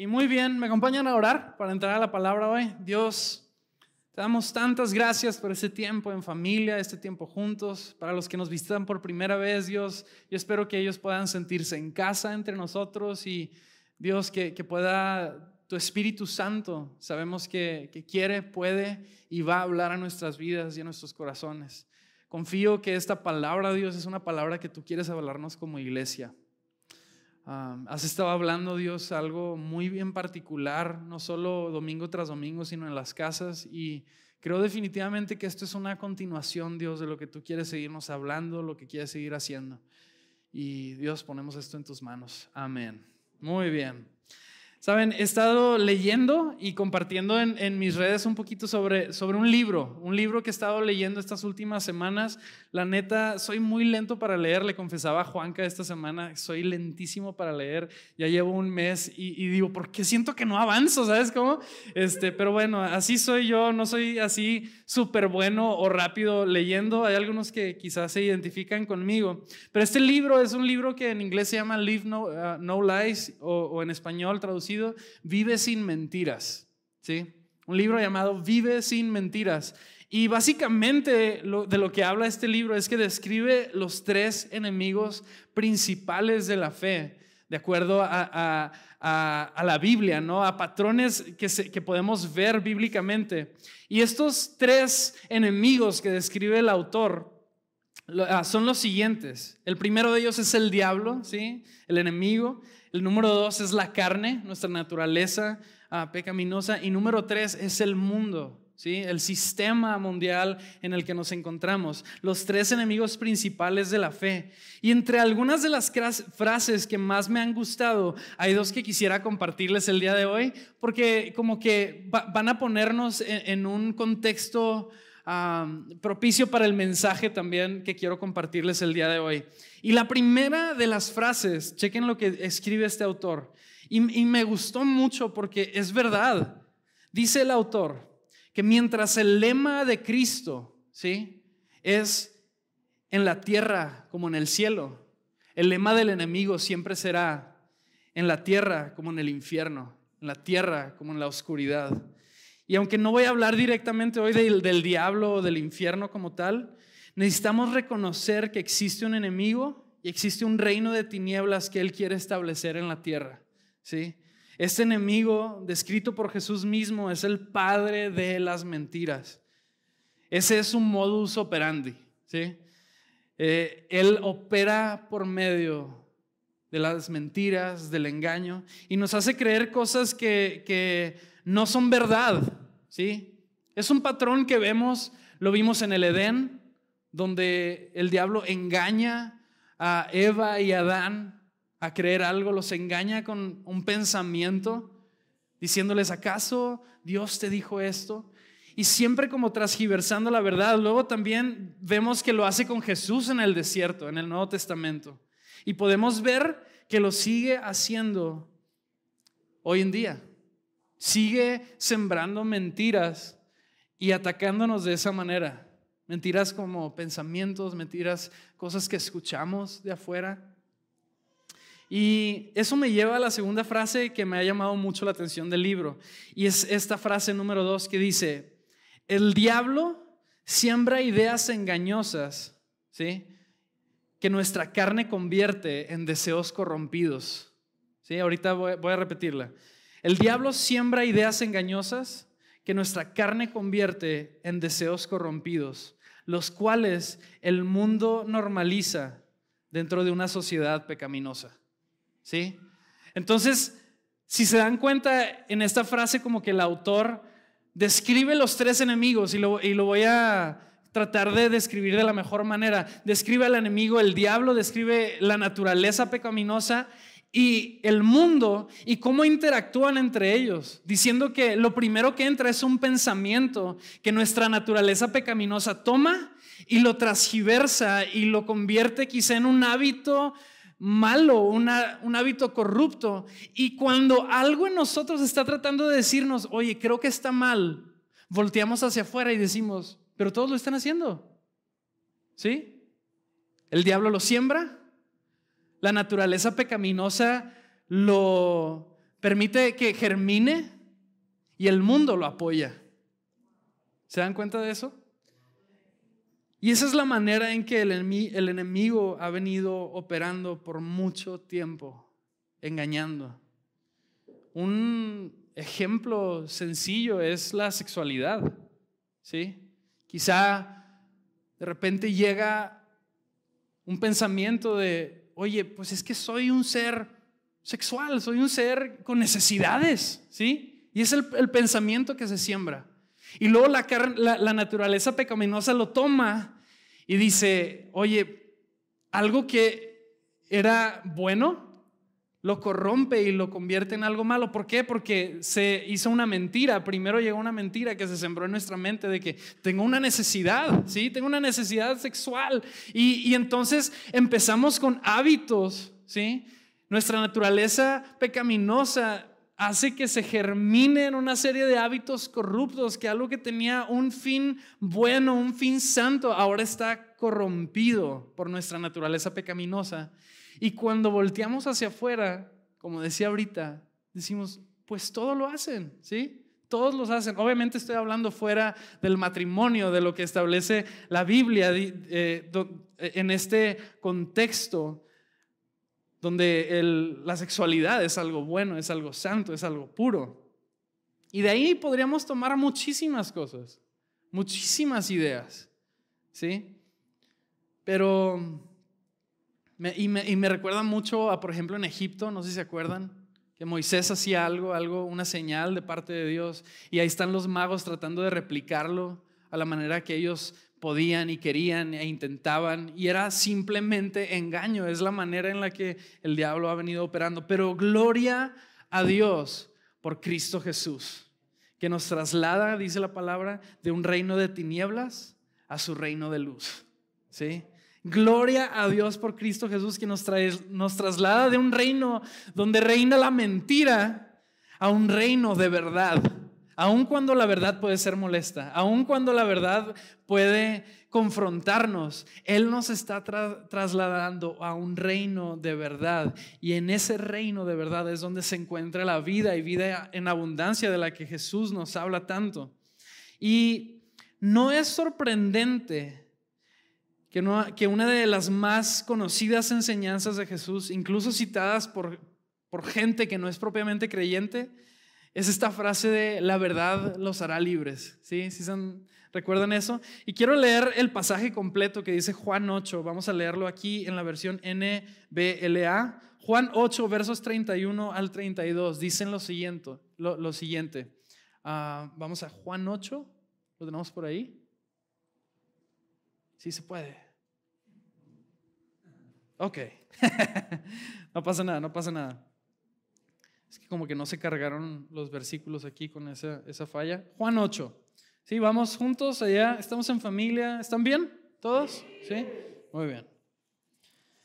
Y muy bien, me acompañan a orar para entrar a la palabra hoy. Dios, te damos tantas gracias por este tiempo en familia, este tiempo juntos. Para los que nos visitan por primera vez, Dios, yo espero que ellos puedan sentirse en casa entre nosotros y Dios, que, pueda tu Espíritu Santo, sabemos que, que quiere, puede y va a hablar a nuestras vidas y a nuestros corazones. Confío que esta palabra, Dios, es una palabra que tú quieres hablarnos como iglesia has estado hablando, Dios, algo muy bien particular, no solo domingo tras domingo, sino en las casas. Y creo definitivamente que esto es una continuación, Dios, de lo que tú quieres seguirnos hablando, lo que quieres seguir haciendo. Y Dios, ponemos esto en tus manos. Amén. Muy bien. Saben, he estado leyendo y compartiendo en, mis redes un poquito sobre, sobre un libro, un libro que he estado leyendo estas últimas semanas. La neta, soy muy lento para leer, le confesaba a Juanca esta semana, soy lentísimo para leer, ya llevo un mes y, digo, ¿por qué siento que no avanzo? ¿Sabes cómo? Este, pero bueno, así soy yo, no soy así súper bueno o rápido leyendo, hay algunos que quizás se identifican conmigo, pero este libro es un libro que en inglés se llama Live No, uh, no Lies o, o en español traducido Vive sin mentiras. ¿sí? Un libro llamado Vive sin mentiras. Y básicamente de lo que habla este libro es que describe los tres enemigos principales de la fe, de acuerdo a, la Biblia, ¿no? a patrones que, que podemos ver bíblicamente. Y estos tres enemigos que describe el autor ah, son los siguientes. El primero de ellos es el diablo, ¿sí? el enemigo. El número dos es la carne, nuestra naturaleza ah, pecaminosa. Y número tres es el mundo, el sistema mundial en el que nos encontramos. Los tres enemigos principales de la fe. Y entre algunas de las frases que más me han gustado, hay dos que quisiera compartirles el día de hoy, porque como que van a ponernos en un contexto propicio para el mensaje también que quiero compartirles el día de hoy. Y la primera de las frases, chequen lo que escribe este autor, y, me gustó mucho porque es verdad. Dice el autor que mientras el lema de Cristo, ¿sí? Es en la tierra como en el cielo, el lema del enemigo siempre será en la tierra como en el infierno, en la tierra como en la oscuridad. Y aunque no voy a hablar directamente hoy del, del diablo o del infierno como tal, necesitamos reconocer que existe un enemigo y existe un reino de tinieblas que Él quiere establecer en la tierra. ¿sí? Este enemigo, descrito por Jesús mismo, es el padre de las mentiras. Ese es su modus operandi. ¿sí? Eh, él opera por medio de las mentiras, del engaño, y nos hace creer cosas que, que no son verdad. ¿sí? Es un patrón que vemos, lo vimos en el Edén, donde el diablo engaña a Eva y a Adán a creer algo, los engaña con un pensamiento, diciéndoles, ¿acaso Dios te dijo esto? Y siempre como transgiversando la verdad. Luego también vemos que lo hace con Jesús en el desierto, en el Nuevo Testamento. Y podemos ver que lo sigue haciendo hoy en día sigue sembrando mentiras y atacándonos de esa manera. Mentiras como pensamientos, mentiras, cosas que escuchamos de afuera. Y eso me lleva a la segunda frase que me ha llamado mucho la atención del libro. Y es esta frase número dos que dice, el diablo siembra ideas engañosas, ¿sí? Que nuestra carne convierte en deseos corrompidos. ¿Sí? Ahorita voy a repetirla. El diablo siembra ideas engañosas que nuestra carne convierte en deseos corrompidos, los cuales el mundo normaliza dentro de una sociedad pecaminosa. ¿Sí? Entonces, si se dan cuenta en esta frase como que el autor describe los tres enemigos y lo, y lo voy a tratar de describir de la mejor manera. Describe al enemigo, el diablo, describe la naturaleza pecaminosa y el mundo y cómo interactúan entre ellos, diciendo que lo primero que entra es un pensamiento que nuestra naturaleza pecaminosa toma y lo transgiversa y lo convierte quizá en un hábito malo, un hábito corrupto. Y cuando algo en nosotros está tratando de decirnos, oye, creo que está mal, volteamos hacia afuera y decimos, pero todos lo están haciendo. ¿Sí? El diablo lo siembra, la naturaleza pecaminosa lo permite que germine y el mundo lo apoya. ¿Se dan cuenta de eso? Y esa es la manera en que el enemigo ha venido operando por mucho tiempo, engañando. Un ejemplo sencillo es la sexualidad. ¿Sí? Quizá de repente llega un pensamiento de, oye, pues es que soy un ser sexual, soy un ser con necesidades, ¿sí? Y es el, pensamiento que se siembra. Y luego la, naturaleza pecaminosa lo toma y dice, oye, algo que era bueno, lo corrompe y lo convierte en algo malo. ¿Por qué? Porque se hizo una mentira. Primero llegó una mentira que se sembró en nuestra mente de que tengo una necesidad, ¿sí? Tengo una necesidad sexual. Y entonces empezamos con hábitos, ¿sí? Nuestra naturaleza pecaminosa hace que se germinen una serie de hábitos corruptos, que algo que tenía un fin bueno, un fin santo, ahora está corrompido por nuestra naturaleza pecaminosa. Y cuando volteamos hacia afuera, como decía ahorita, decimos, pues todo lo hacen, ¿sí? Todos los hacen. Obviamente estoy hablando fuera del matrimonio, de lo que establece la Biblia eh, en este contexto donde la sexualidad es algo bueno, es algo santo, es algo puro. Y de ahí podríamos tomar muchísimas cosas, muchísimas ideas, ¿sí? Pero, y, me, recuerda mucho a, por ejemplo, en Egipto, no sé si se acuerdan, que Moisés hacía algo, algo, una señal de parte de Dios, y ahí están los magos tratando de replicarlo a la manera que ellos podían y querían e intentaban y era simplemente engaño, es la manera en la que el diablo ha venido operando. Pero gloria a Dios por Cristo Jesús, que nos traslada, dice la palabra, de un reino de tinieblas a su reino de luz. ¿Sí? Gloria a Dios por Cristo Jesús que nos, trae, nos traslada de un reino donde reina la mentira a un reino de verdad aun cuando la verdad puede ser molesta, aun cuando la verdad puede confrontarnos, Él nos está trasladando a un reino de verdad. Y en ese reino de verdad es donde se encuentra la vida y vida en abundancia de la que Jesús nos habla tanto. Y no es sorprendente que, una de las más conocidas enseñanzas de Jesús, incluso citadas por gente que no es propiamente creyente, es esta frase de la verdad los hará libres. ¿Sí? ¿Sí ¿Recuerdan eso? Y quiero leer el pasaje completo que dice Juan 8. Vamos a leerlo aquí en la versión NBLA. Juan 8, versos 31 al 32, dicen lo siguiente. Lo, siguiente. Ah, vamos a Juan 8. ¿Lo tenemos por ahí? Sí se puede. Ok. no pasa nada, no pasa nada. Es que como que no se cargaron los versículos aquí con esa, esa falla. Juan 8. Sí, vamos juntos allá. Estamos en familia. ¿Están bien? ¿Todos? Sí. Muy bien.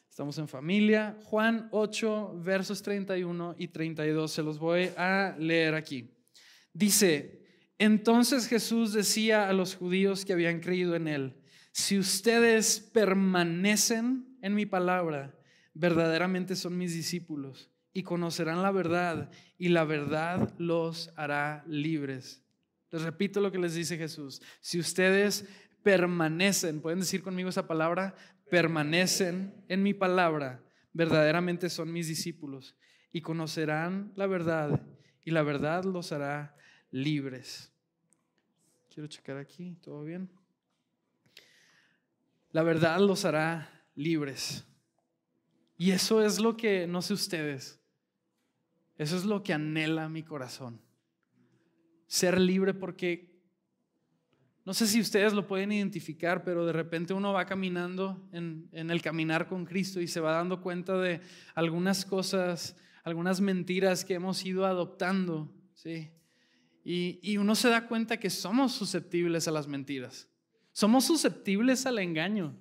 Estamos en familia. Juan 8, versos 31 y 32. Se los voy a leer aquí. Dice, entonces Jesús decía a los judíos que habían creído en él, si ustedes permanecen en mi palabra, verdaderamente son mis discípulos y conocerán la verdad y la verdad los hará libres. Les repito lo que les dice Jesús. Si ustedes permanecen, pueden decir conmigo esa palabra, permanecen en mi palabra, verdaderamente son mis discípulos y conocerán la verdad y la verdad los hará libres. Quiero checar aquí, ¿todo bien? La verdad los hará libres. Y eso es lo que, no sé ustedes, eso es lo que anhela mi corazón. Ser libre porque no sé si ustedes lo pueden identificar, pero de repente uno va caminando en, el caminar con Cristo y se va dando cuenta de algunas cosas, algunas mentiras que hemos ido adoptando, ¿sí? Y, y uno se da cuenta que somos susceptibles a las mentiras, somos susceptibles al engaño.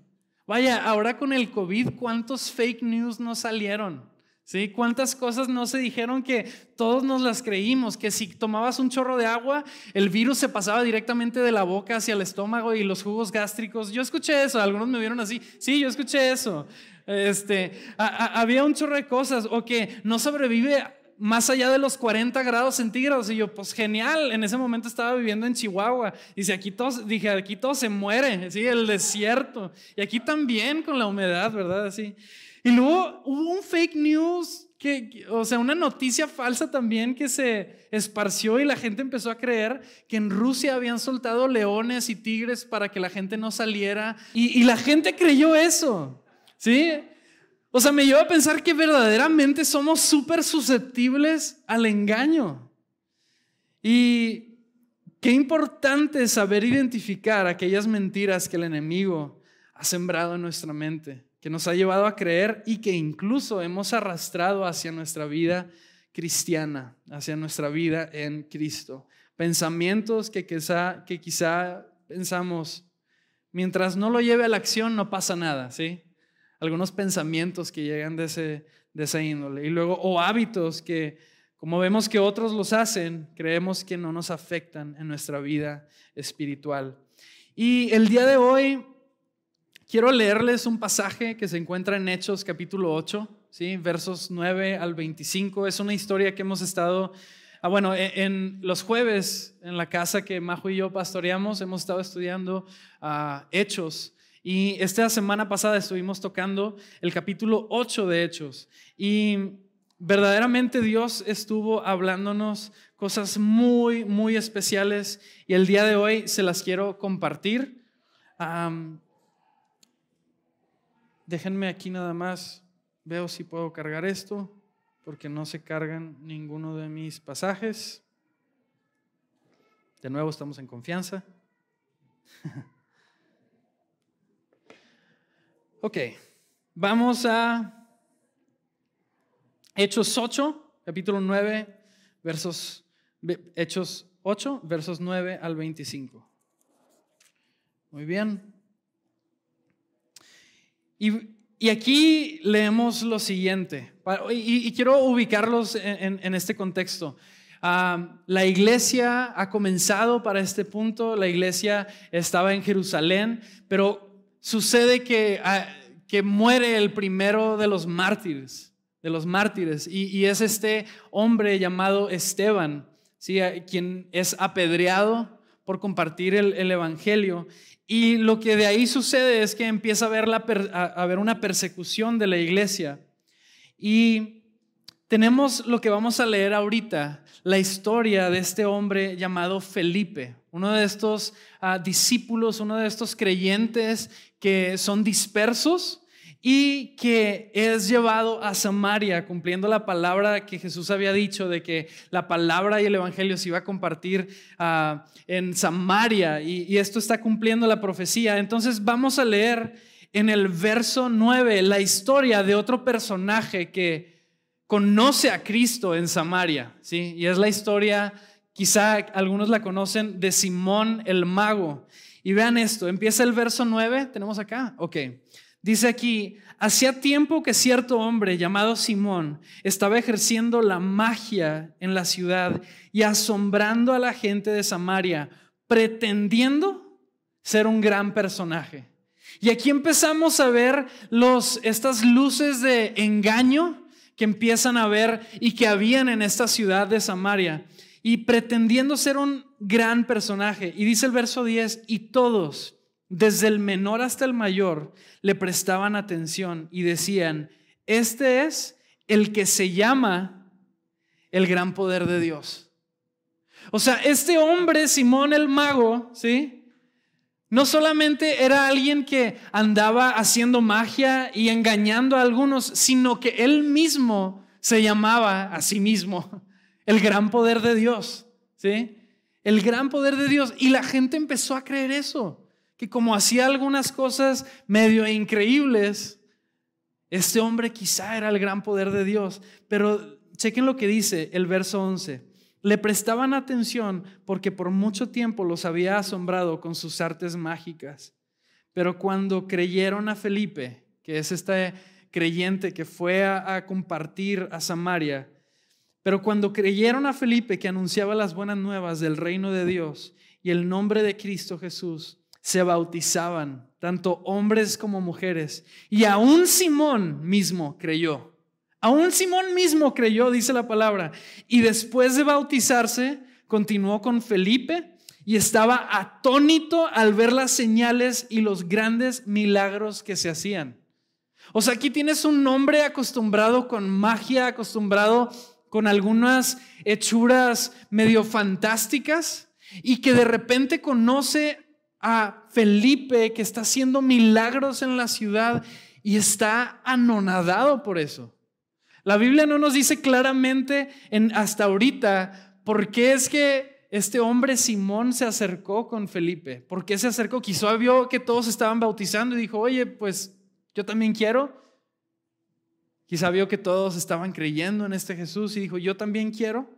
Vaya, ahora con el COVID, ¿cuántos fake news nos salieron? ¿Sí? ¿Cuántas cosas no se dijeron que todos nos las creímos? Que si tomabas un chorro de agua, el virus se pasaba directamente de la boca hacia el estómago y los jugos gástricos. Yo escuché eso, algunos me vieron así. Sí, yo escuché eso. Este, había un chorro de cosas. O que no sobrevive más allá de los 40 grados centígrados. Y yo, pues genial, en ese momento estaba viviendo en Chihuahua. Dice, aquí todo, dije, aquí todo se muere, ¿sí? el desierto. Y aquí también con la humedad, ¿verdad? Así. Y luego hubo un fake news, que, o sea, una noticia falsa también que se esparció y la gente empezó a creer que en Rusia habían soltado leones y tigres para que la gente no saliera. Y, la gente creyó eso, ¿sí? O sea, me lleva a pensar que verdaderamente somos súper susceptibles al engaño. Y qué importante saber identificar aquellas mentiras que el enemigo ha sembrado en nuestra mente, que nos ha llevado a creer y que incluso hemos arrastrado hacia nuestra vida cristiana, hacia nuestra vida en Cristo. Pensamientos que quizá, que quizá pensamos, mientras no lo lleve a la acción no pasa nada, ¿sí? algunos pensamientos que llegan de, ese, de esa índole. Y luego, o hábitos que, como vemos que otros los hacen, creemos que no nos afectan en nuestra vida espiritual. Y el día de hoy quiero leerles un pasaje que se encuentra en Hechos capítulo 8, ¿sí? versos 9 al 25. Es una historia que hemos estado... Ah, bueno, e, en, los jueves en la casa que Majo y yo pastoreamos, hemos estado estudiando uh, Hechos. Y esta semana pasada estuvimos tocando el capítulo 8 de Hechos. Y verdaderamente Dios estuvo hablándonos cosas muy, muy especiales. Y el día de hoy se las quiero compartir. Déjenme aquí nada más. Veo si puedo cargar esto, porque no se cargan ninguno de mis pasajes. De nuevo estamos en confianza. Ok, vamos a Hechos 8, capítulo 9, versos, Hechos 8, versos 9 al 25. Muy bien. Y, aquí leemos lo siguiente, y, quiero ubicarlos en, este contexto. Ah, la iglesia ha comenzado para este punto, la iglesia estaba en Jerusalén, pero sucede que, ah, que muere el primero de los mártires, de los mártires, y, es este hombre llamado Esteban, ¿sí? quien es apedreado por compartir el, Evangelio. Y lo que de ahí sucede es que empieza a haber, a una persecución de la iglesia. Y tenemos lo que vamos a leer ahorita, la historia de este hombre llamado Felipe, uno de estos ah, discípulos, uno de estos creyentes que son dispersos y que es llevado a Samaria, cumpliendo la palabra que Jesús había dicho de que la palabra y el Evangelio se iba a compartir ah, en Samaria, y, esto está cumpliendo la profecía. Entonces vamos a leer en el verso 9 la historia de otro personaje que conoce a Cristo en Samaria, ¿sí? Y es la historia Quizá algunos la conocen de Simón el mago. Y vean esto, empieza el verso 9, tenemos acá, ok. Dice aquí, hacía tiempo que cierto hombre llamado Simón estaba ejerciendo la magia en la ciudad y asombrando a la gente de Samaria, pretendiendo ser un gran personaje. Y aquí empezamos a ver los, estas luces de engaño que empiezan a ver y que habían en esta ciudad de Samaria y pretendiendo ser un gran personaje. Y dice el verso 10, y todos, desde el menor hasta el mayor, le prestaban atención y decían, este es el que se llama el gran poder de Dios. O sea, este hombre, Simón el mago, ¿sí? No solamente era alguien que andaba haciendo magia y engañando a algunos, sino que él mismo se llamaba a sí mismo el gran poder de Dios, ¿sí? El gran poder de Dios. Y la gente empezó a creer eso, que como hacía algunas cosas medio increíbles, este hombre quizá era el gran poder de Dios. Pero chequen lo que dice el verso 11. Le prestaban atención porque por mucho tiempo los había asombrado con sus artes mágicas. Pero cuando creyeron a Felipe, que es este creyente que fue a, a compartir a Samaria, pero cuando creyeron a Felipe que anunciaba las buenas nuevas del reino de Dios y el nombre de Cristo Jesús, se bautizaban, tanto hombres como mujeres. Y aún Simón mismo creyó, Aún Simón mismo creyó, dice la palabra, y después de bautizarse, continuó con Felipe y estaba atónito al ver las señales y los grandes milagros que se hacían. O sea, aquí tienes un hombre acostumbrado con magia, acostumbrado con algunas hechuras medio fantásticas y que de repente conoce a Felipe que está haciendo milagros en la ciudad y está anonadado por eso. La Biblia no nos dice claramente en, hasta ahorita por qué es que este hombre Simón se acercó con Felipe. ¿Por qué se acercó? Quizá vio que todos estaban bautizando y dijo, oye, pues yo también quiero. Quizá vio que todos estaban creyendo en este Jesús y dijo, yo también quiero.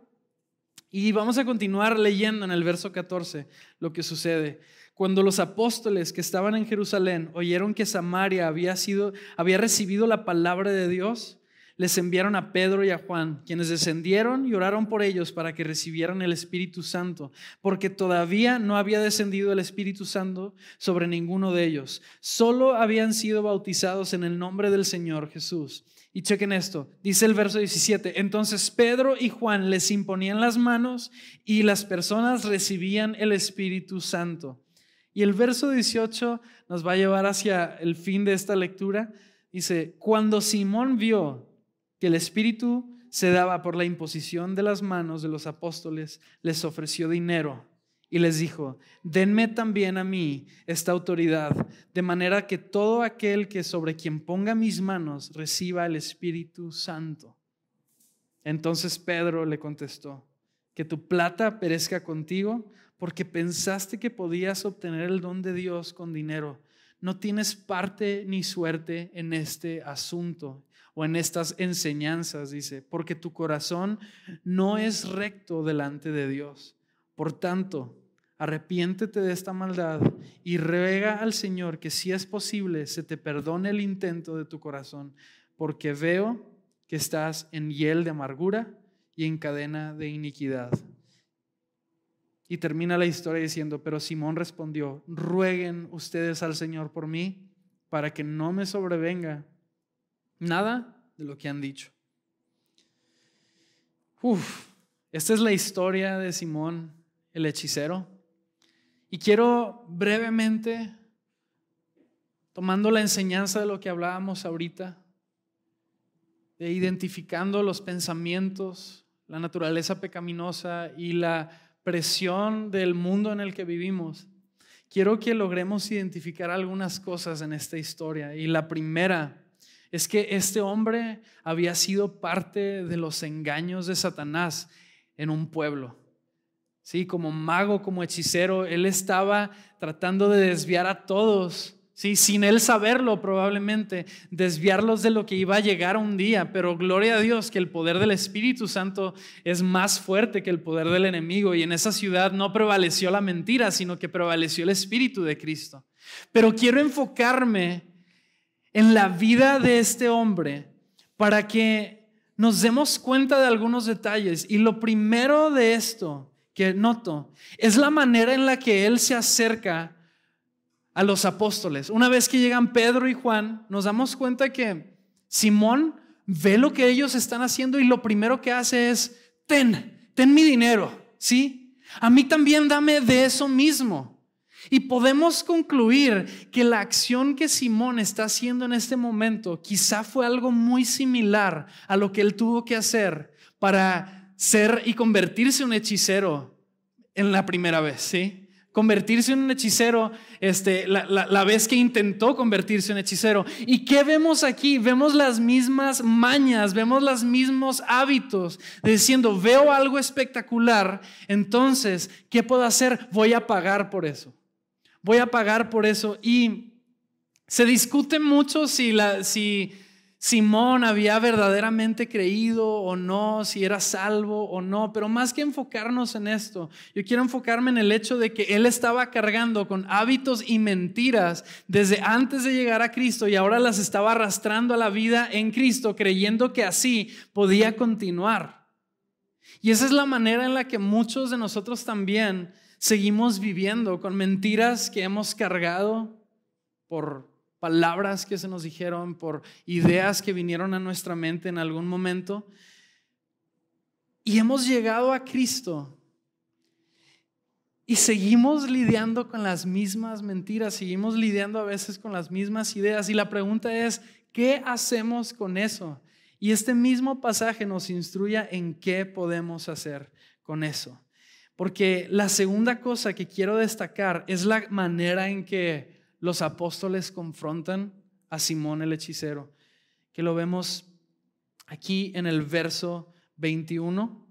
Y vamos a continuar leyendo en el verso 14 lo que sucede. Cuando los apóstoles que estaban en Jerusalén oyeron que Samaria había, sido, había recibido la palabra de Dios, les enviaron a Pedro y a Juan, quienes descendieron y oraron por ellos para que recibieran el Espíritu Santo, porque todavía no había descendido el Espíritu Santo sobre ninguno de ellos. Solo habían sido bautizados en el nombre del Señor Jesús. Y chequen esto, dice el verso 17, entonces Pedro y Juan les imponían las manos y las personas recibían el Espíritu Santo. Y el verso 18 nos va a llevar hacia el fin de esta lectura. Dice, cuando Simón vio que el Espíritu se daba por la imposición de las manos de los apóstoles, les ofreció dinero y les dijo, denme también a mí esta autoridad, de manera que todo aquel que sobre quien ponga mis manos reciba el Espíritu Santo. Entonces Pedro le contestó, que tu plata perezca contigo, porque pensaste que podías obtener el don de Dios con dinero. No tienes parte ni suerte en este asunto o en estas enseñanzas, dice, porque tu corazón no es recto delante de Dios. Por tanto, arrepiéntete de esta maldad y ruega al Señor que si es posible se te perdone el intento de tu corazón, porque veo que estás en hiel de amargura y en cadena de iniquidad. Y termina la historia diciendo, pero Simón respondió, rueguen ustedes al Señor por mí para que no me sobrevenga Nada de lo que han dicho. Uf, esta es la historia de Simón el hechicero. Y quiero brevemente, tomando la enseñanza de lo que hablábamos ahorita, de identificando los pensamientos, la naturaleza pecaminosa y la presión del mundo en el que vivimos, quiero que logremos identificar algunas cosas en esta historia. Y la primera es que este hombre había sido parte de los engaños de Satanás en un pueblo. Sí, como mago, como hechicero, él estaba tratando de desviar a todos, sí, sin él saberlo probablemente, desviarlos de lo que iba a llegar un día, pero gloria a Dios que el poder del Espíritu Santo es más fuerte que el poder del enemigo y en esa ciudad no prevaleció la mentira, sino que prevaleció el Espíritu de Cristo. Pero quiero enfocarme en la vida de este hombre para que nos demos cuenta de algunos detalles. Y lo primero de esto que noto es la manera en la que él se acerca a los apóstoles. Una vez que llegan Pedro y Juan, nos damos cuenta que Simón ve lo que ellos están haciendo y lo primero que hace es, ten, ten mi dinero, ¿sí? A mí también dame de eso mismo. Y podemos concluir que la acción que Simón está haciendo en este momento quizá fue algo muy similar a lo que él tuvo que hacer para ser y convertirse en un hechicero en la primera vez, ¿sí? Convertirse en un hechicero, este, la, vez que intentó convertirse en hechicero. ¿Y qué vemos aquí? Vemos las mismas mañas, vemos los mismos hábitos, diciendo, veo algo espectacular, entonces, ¿qué puedo hacer? Voy a pagar por eso voy a pagar por eso. Y se discute mucho si, la, si Simón había verdaderamente creído o no, si era salvo o no, pero más que enfocarnos en esto, yo quiero enfocarme en el hecho de que él estaba cargando con hábitos y mentiras desde antes de llegar a Cristo y ahora las estaba arrastrando a la vida en Cristo, creyendo que así podía continuar. Y esa es la manera en la que muchos de nosotros también seguimos viviendo con mentiras que hemos cargado por palabras que se nos dijeron, por ideas que vinieron a nuestra mente en algún momento. Y hemos llegado a Cristo y seguimos lidiando con las mismas mentiras, seguimos lidiando a veces con las mismas ideas. Y la pregunta es, ¿qué hacemos con eso? Y este mismo pasaje nos instruye en qué podemos hacer con eso. Porque la segunda cosa que quiero destacar es la manera en que los apóstoles confrontan a Simón el hechicero, que lo vemos aquí en el verso 21.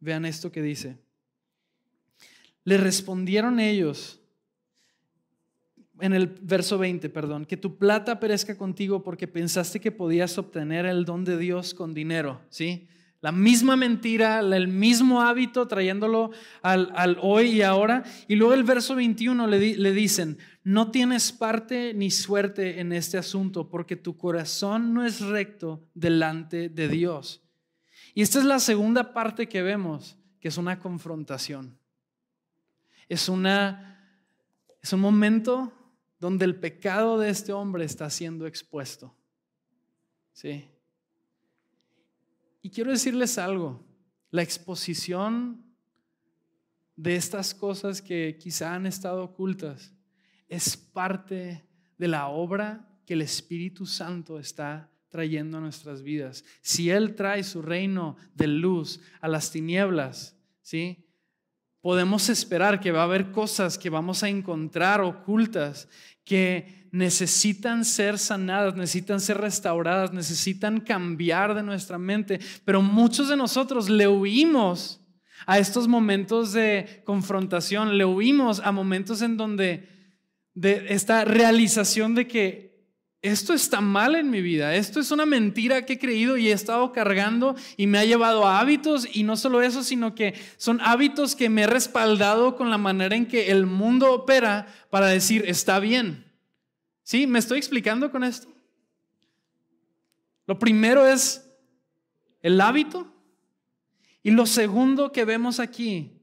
Vean esto que dice. Le respondieron ellos, en el verso 20, perdón, que tu plata perezca contigo porque pensaste que podías obtener el don de Dios con dinero, ¿sí? La misma mentira, el mismo hábito, trayéndolo al, hoy y ahora. Y luego el verso 21 le, le dicen, no tienes parte ni suerte en este asunto porque tu corazón no es recto delante de Dios. Y esta es la segunda parte que vemos, que es una confrontación. Es, una, es un momento donde el pecado de este hombre está siendo expuesto. ¿Sí? Y quiero decirles algo, la exposición de estas cosas que quizá han estado ocultas es parte de la obra que el Espíritu Santo está trayendo a nuestras vidas. Si Él trae su reino de luz a las tinieblas, ¿sí? Podemos esperar que va a haber cosas que vamos a encontrar ocultas que necesitan ser sanadas, necesitan ser restauradas, necesitan cambiar de nuestra mente, pero muchos de nosotros le huimos a estos momentos de confrontación, le huimos a momentos en donde de esta realización de que esto está mal en mi vida, esto es una mentira que he creído y he estado cargando y me ha llevado a hábitos y no solo eso, sino que son hábitos que me he respaldado con la manera en que el mundo opera para decir, está bien. ¿Sí? ¿Me estoy explicando con esto? Lo primero es el hábito y lo segundo que vemos aquí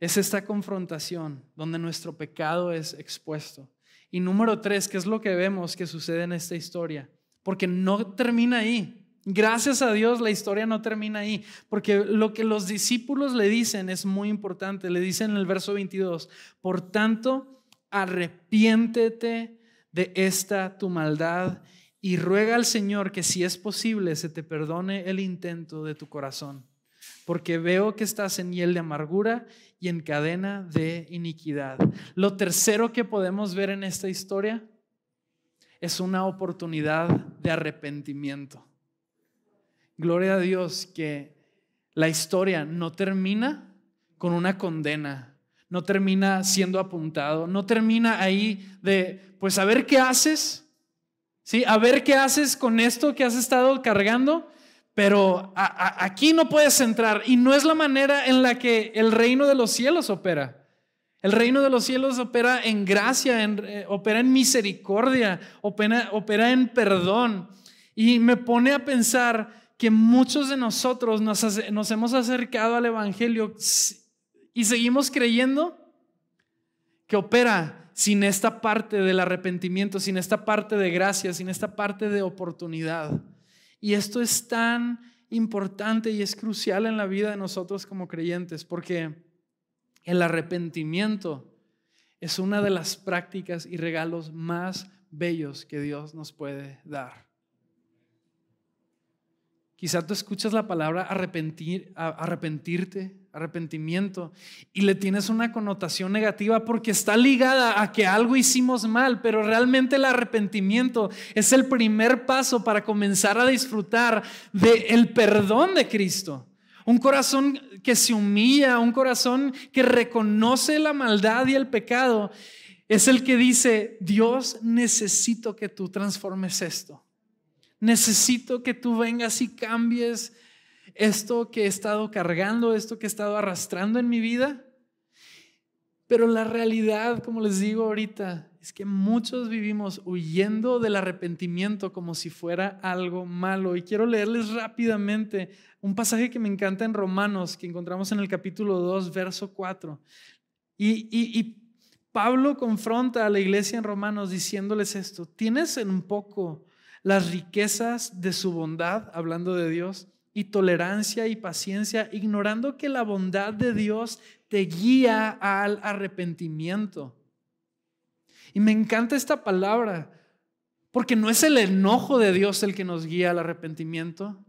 es esta confrontación donde nuestro pecado es expuesto. Y número tres, ¿qué es lo que vemos que sucede en esta historia? Porque no termina ahí. Gracias a Dios la historia no termina ahí, porque lo que los discípulos le dicen es muy importante. Le dicen en el verso 22, por tanto, arrepiéntete de esta tu maldad y ruega al Señor que si es posible se te perdone el intento de tu corazón, porque veo que estás en hiel de amargura y en cadena de iniquidad. Lo tercero que podemos ver en esta historia es una oportunidad de arrepentimiento. Gloria a Dios que la historia no termina con una condena, no termina siendo apuntado, no termina ahí de, pues a ver qué haces, ¿sí? A ver qué haces con esto que has estado cargando, pero aquí no puedes entrar y no es la manera en la que el reino de los cielos opera. El reino de los cielos opera en gracia, eh, opera en misericordia, opera, opera en perdón. Y me pone a pensar que muchos de nosotros nos, nos hemos acercado al Evangelio y seguimos creyendo que opera sin esta parte del arrepentimiento, sin esta parte de gracia, sin esta parte de oportunidad. Y esto es tan importante y es crucial en la vida de nosotros como creyentes, porque el arrepentimiento es una de las prácticas y regalos más bellos que Dios nos puede dar. Quizá tú escuchas la palabra arrepentir, arrepentirte, arrepentimiento, y le tienes una connotación negativa porque está ligada a que algo hicimos mal, pero realmente el arrepentimiento es el primer paso para comenzar a disfrutar del el perdón de Cristo. Un corazón que se humilla, un corazón que reconoce la maldad y el pecado, es el que dice, Dios, necesito que tú transformes esto. Necesito que tú vengas y cambies esto que he estado cargando, esto que he estado arrastrando en mi vida. Pero la realidad, como les digo ahorita, es que muchos vivimos huyendo del arrepentimiento como si fuera algo malo. Y quiero leerles rápidamente un pasaje que me encanta en Romanos, que encontramos en el capítulo 2, verso 4. Y, y Pablo confronta a la iglesia en Romanos diciéndoles esto, ¿tienes en un poco las riquezas de su bondad, hablando de Dios, y tolerancia y paciencia, ignorando que la bondad de Dios te guía al arrepentimiento? Y me encanta esta palabra, porque no es el enojo de Dios el que nos guía al arrepentimiento.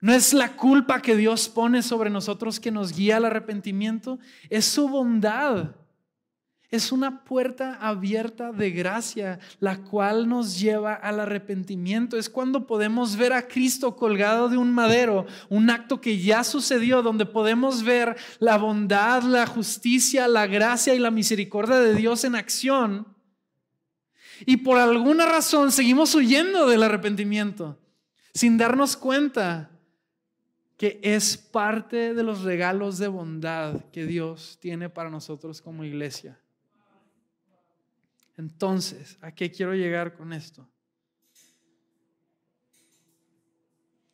No es la culpa que Dios pone sobre nosotros que nos guía al arrepentimiento, es su bondad. Es una puerta abierta de gracia, la cual nos lleva al arrepentimiento. Es cuando podemos ver a Cristo colgado de un madero, un acto que ya sucedió, donde podemos ver la bondad, la justicia, la gracia y la misericordia de Dios en acción. Y por alguna razón seguimos huyendo del arrepentimiento, sin darnos cuenta que es parte de los regalos de bondad que Dios tiene para nosotros como iglesia. Entonces, ¿a qué quiero llegar con esto?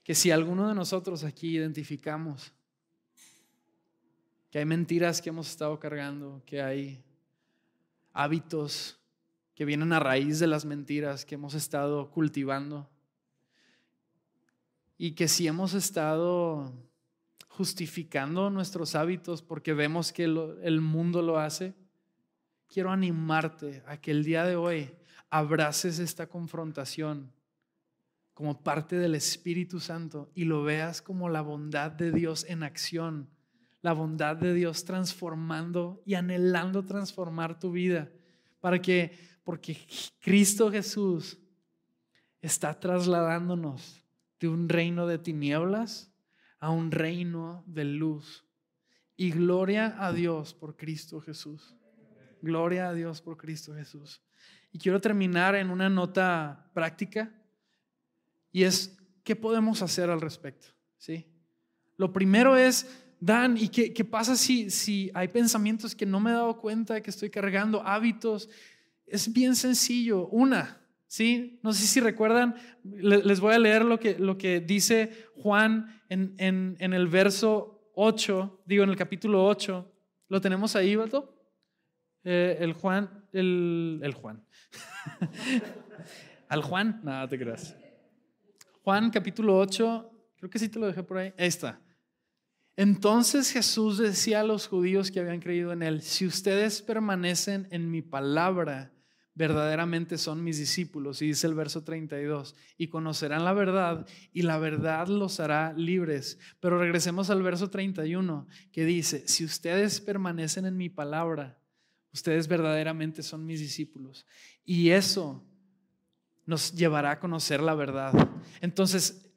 Que si alguno de nosotros aquí identificamos que hay mentiras que hemos estado cargando, que hay hábitos que vienen a raíz de las mentiras que hemos estado cultivando, y que si hemos estado justificando nuestros hábitos porque vemos que el mundo lo hace, quiero animarte a que el día de hoy abraces esta confrontación como parte del Espíritu Santo y lo veas como la bondad de Dios en acción, la bondad de Dios transformando y anhelando transformar tu vida, para que, porque Cristo Jesús está trasladándonos de un reino de tinieblas a un reino de luz. Y gloria a Dios por Cristo Jesús. Gloria a Dios por Cristo Jesús. Y quiero terminar en una nota práctica y es, ¿qué podemos hacer al respecto? ¿Sí? Lo primero es, Dan, ¿y qué, qué pasa si, si hay pensamientos que no me he dado cuenta de que estoy cargando, hábitos? Es bien sencillo. Una, ¿sí? No sé si recuerdan, les voy a leer lo que, lo que dice Juan en, en, en el verso 8, digo en el capítulo 8. ¿Lo tenemos ahí, Beto? Eh, el Juan, el, el Juan. Al Juan, nada, te creas. Juan capítulo 8, creo que sí te lo dejé por ahí. Ahí está. Entonces Jesús decía a los judíos que habían creído en él, si ustedes permanecen en mi palabra, verdaderamente son mis discípulos. Y dice el verso 32, y conocerán la verdad y la verdad los hará libres. Pero regresemos al verso 31, que dice, si ustedes permanecen en mi palabra, Ustedes verdaderamente son mis discípulos. Y eso nos llevará a conocer la verdad. Entonces,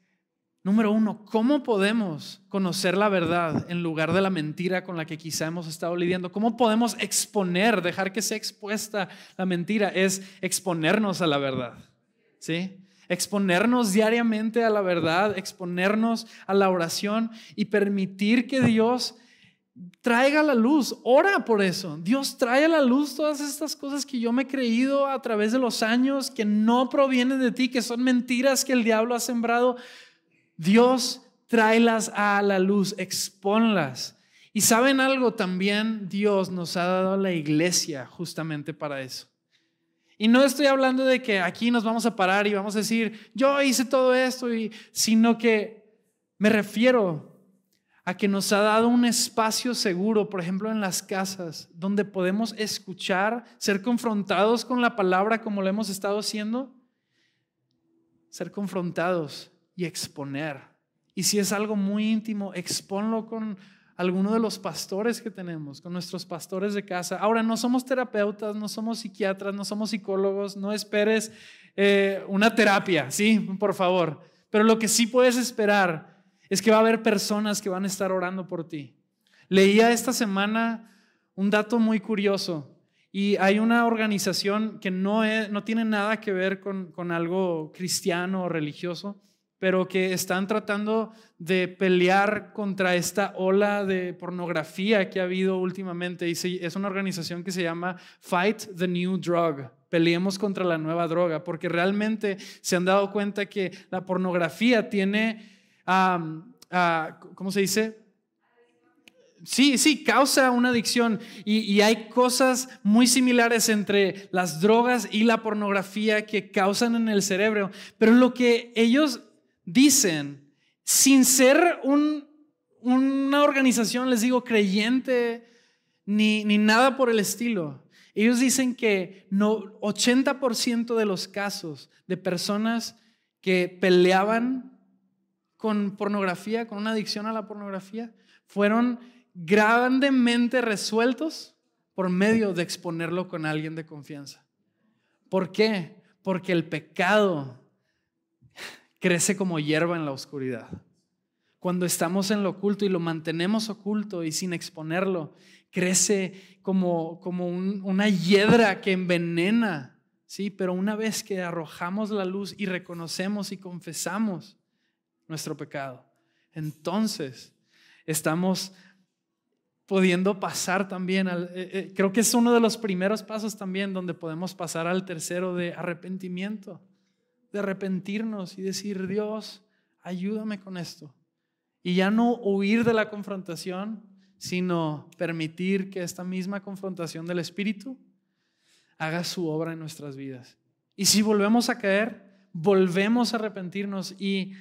número uno, ¿cómo podemos conocer la verdad en lugar de la mentira con la que quizá hemos estado lidiando? ¿Cómo podemos exponer, dejar que sea expuesta la mentira? Es exponernos a la verdad. ¿Sí? exponernos diariamente a la verdad, exponernos a la oración y permitir que Dios traiga la luz, ora por eso. Dios trae a la luz todas estas cosas que yo me he creído a través de los años, que no provienen de ti, que son mentiras que el diablo ha sembrado. Dios tráelas a la luz, expónlas. Y saben algo, también Dios nos ha dado la iglesia justamente para eso. Y no estoy hablando de que aquí nos vamos a parar y vamos a decir, yo hice todo esto, y, sino que me refiero a que nos ha dado un espacio seguro, por ejemplo, en las casas, donde podemos escuchar, ser confrontados con la palabra como lo hemos estado haciendo, ser confrontados y exponer. Y si es algo muy íntimo, exponlo con alguno de los pastores que tenemos, con nuestros pastores de casa. Ahora, no somos terapeutas, no somos psiquiatras, no somos psicólogos, no esperes eh, una terapia, ¿sí? Por favor. Pero lo que sí puedes esperar es que va a haber personas que van a estar orando por ti. Leía esta semana un dato muy curioso y hay una organización que no, no tiene nada que ver con, con algo cristiano o religioso, pero que están tratando de pelear contra esta ola de pornografía que ha habido últimamente. Y es una organización que se llama Fight the New Drug. Peleemos contra la nueva droga, porque realmente se han dado cuenta que la pornografía tiene ¿cómo se dice? Sí, sí, causa una adicción. Y, hay cosas muy similares entre las drogas y la pornografía que causan en el cerebro, pero lo que ellos dicen, sin ser una organización, les digo, creyente ni, ni nada por el estilo, ellos dicen que no, 80% de los casos de personas que peleaban con pornografía, con una adicción a la pornografía, fueron grandemente resueltos por medio de exponerlo con alguien de confianza. ¿Por qué? Porque el pecado crece como hierba en la oscuridad. Cuando estamos en lo oculto y lo mantenemos oculto y sin exponerlo, crece como, como una hiedra que envenena, ¿sí? Pero una vez que arrojamos la luz y reconocemos y confesamos nuestro pecado, entonces estamos pudiendo pasar también, al, eh, eh, creo que es uno de los primeros pasos también donde podemos pasar al tercero de arrepentimiento, de arrepentirnos y decir, Dios, ayúdame con esto. Y ya no huir de la confrontación, sino permitir que esta misma confrontación del Espíritu haga su obra en nuestras vidas. Y si volvemos a caer, volvemos a arrepentirnos y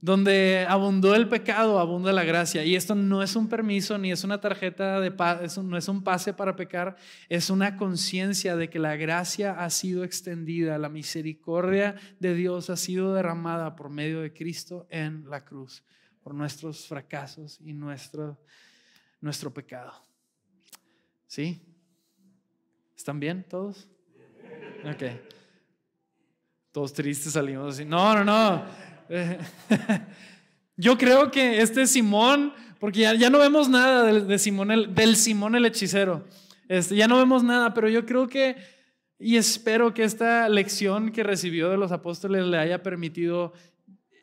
donde abundó el pecado, abunda la gracia. Y esto no es un permiso ni es una tarjeta de paz, no es un pase para pecar, es una conciencia de que la gracia ha sido extendida, la misericordia de Dios ha sido derramada por medio de Cristo en la cruz, por nuestros fracasos y nuestro, nuestro pecado. ¿Sí? ¿Están bien todos? Ok. Todos tristes salimos así. No, no, no. Yo creo que este Simón, porque ya, no vemos nada de, Simón el, del Simón el hechicero, este, ya no vemos nada, pero yo creo que y espero que esta lección que recibió de los apóstoles le haya permitido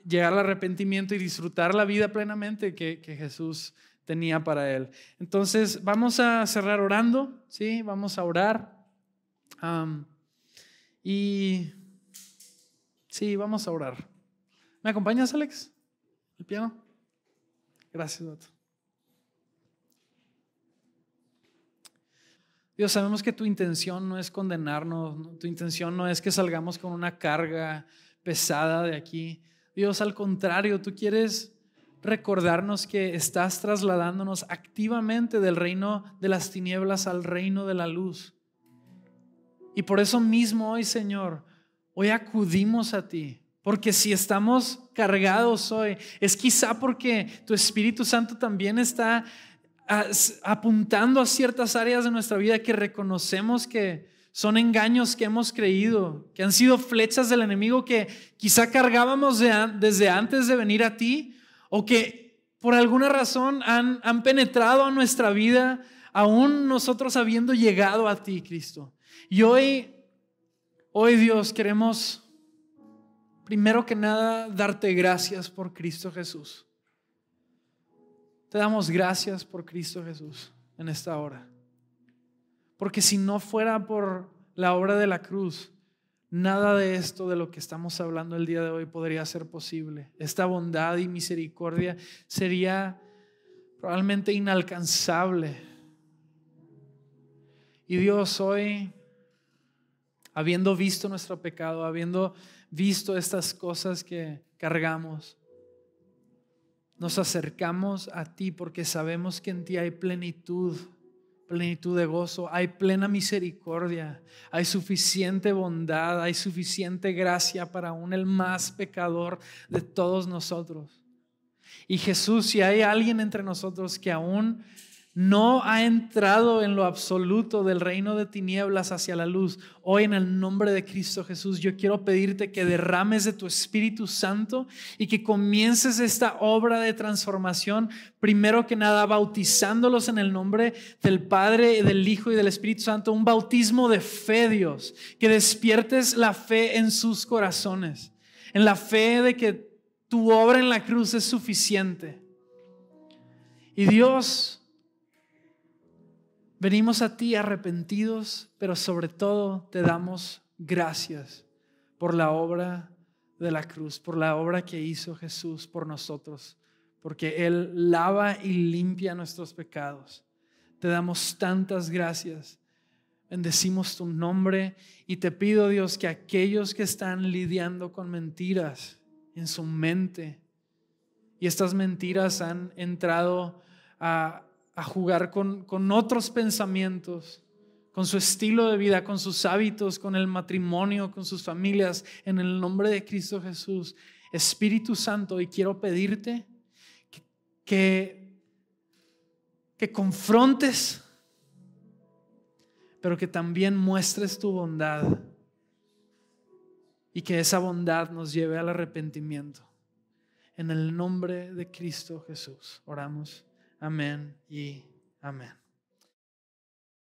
llegar al arrepentimiento y disfrutar la vida plenamente que, Jesús tenía para él. Entonces, vamos a cerrar orando, ¿sí? Vamos a orar. y sí, vamos a orar. ¿Me acompañas, Alex? ¿El piano? Gracias, Dato. Dios, sabemos que tu intención no es condenarnos, tu intención no es que salgamos con una carga pesada de aquí. Dios, al contrario, tú quieres recordarnos que estás trasladándonos activamente del reino de las tinieblas al reino de la luz. Y por eso mismo hoy, Señor, hoy acudimos a ti porque si estamos cargados hoy, es quizá porque tu Espíritu Santo también está apuntando a ciertas áreas de nuestra vida que reconocemos que son engaños que hemos creído, que han sido flechas del enemigo que quizá cargábamos desde antes de venir a ti o que por alguna razón han, han penetrado a nuestra vida, aún nosotros habiendo llegado a ti, Cristo. Y hoy, hoy Dios, queremos primero que nada, darte gracias por Cristo Jesús. Te damos gracias por Cristo Jesús en esta hora. Porque si no fuera por la obra de la cruz, nada de esto de lo que estamos hablando el día de hoy podría ser posible. Esta bondad y misericordia sería probablemente inalcanzable. Y Dios hoy, habiendo visto nuestro pecado, habiendo visto estas cosas que cargamos, nos acercamos a ti porque sabemos que en ti hay plenitud, plenitud de gozo, hay plena misericordia, hay suficiente bondad, hay suficiente gracia para aún el más pecador de todos nosotros. Y Jesús, si hay alguien entre nosotros que aún no ha entrado en lo absoluto del reino de tinieblas hacia la luz, hoy en el nombre de Cristo Jesús, yo quiero pedirte que derrames de tu Espíritu Santo y que comiences esta obra de transformación, primero que nada bautizándolos en el nombre del Padre, del Hijo y del Espíritu Santo, un bautismo de fe, Dios, que despiertes la fe en sus corazones, en la fe de que tu obra en la cruz es suficiente. Y Dios, Venimos a ti arrepentidos, pero sobre todo te damos gracias por la obra de la cruz, por la obra que hizo Jesús por nosotros, porque Él lava y limpia nuestros pecados. Te damos tantas gracias. Bendecimos tu nombre y te pido, Dios, que aquellos que están lidiando con mentiras en su mente y estas mentiras han entrado a, jugar con, con otros pensamientos, con su estilo de vida, con sus hábitos, con el matrimonio, con sus familias, en el nombre de Cristo Jesús. Espíritu Santo, y quiero pedirte que, que confrontes, pero que también muestres tu bondad y que esa bondad nos lleve al arrepentimiento. En el nombre de Cristo Jesús oramos. Amén y amén.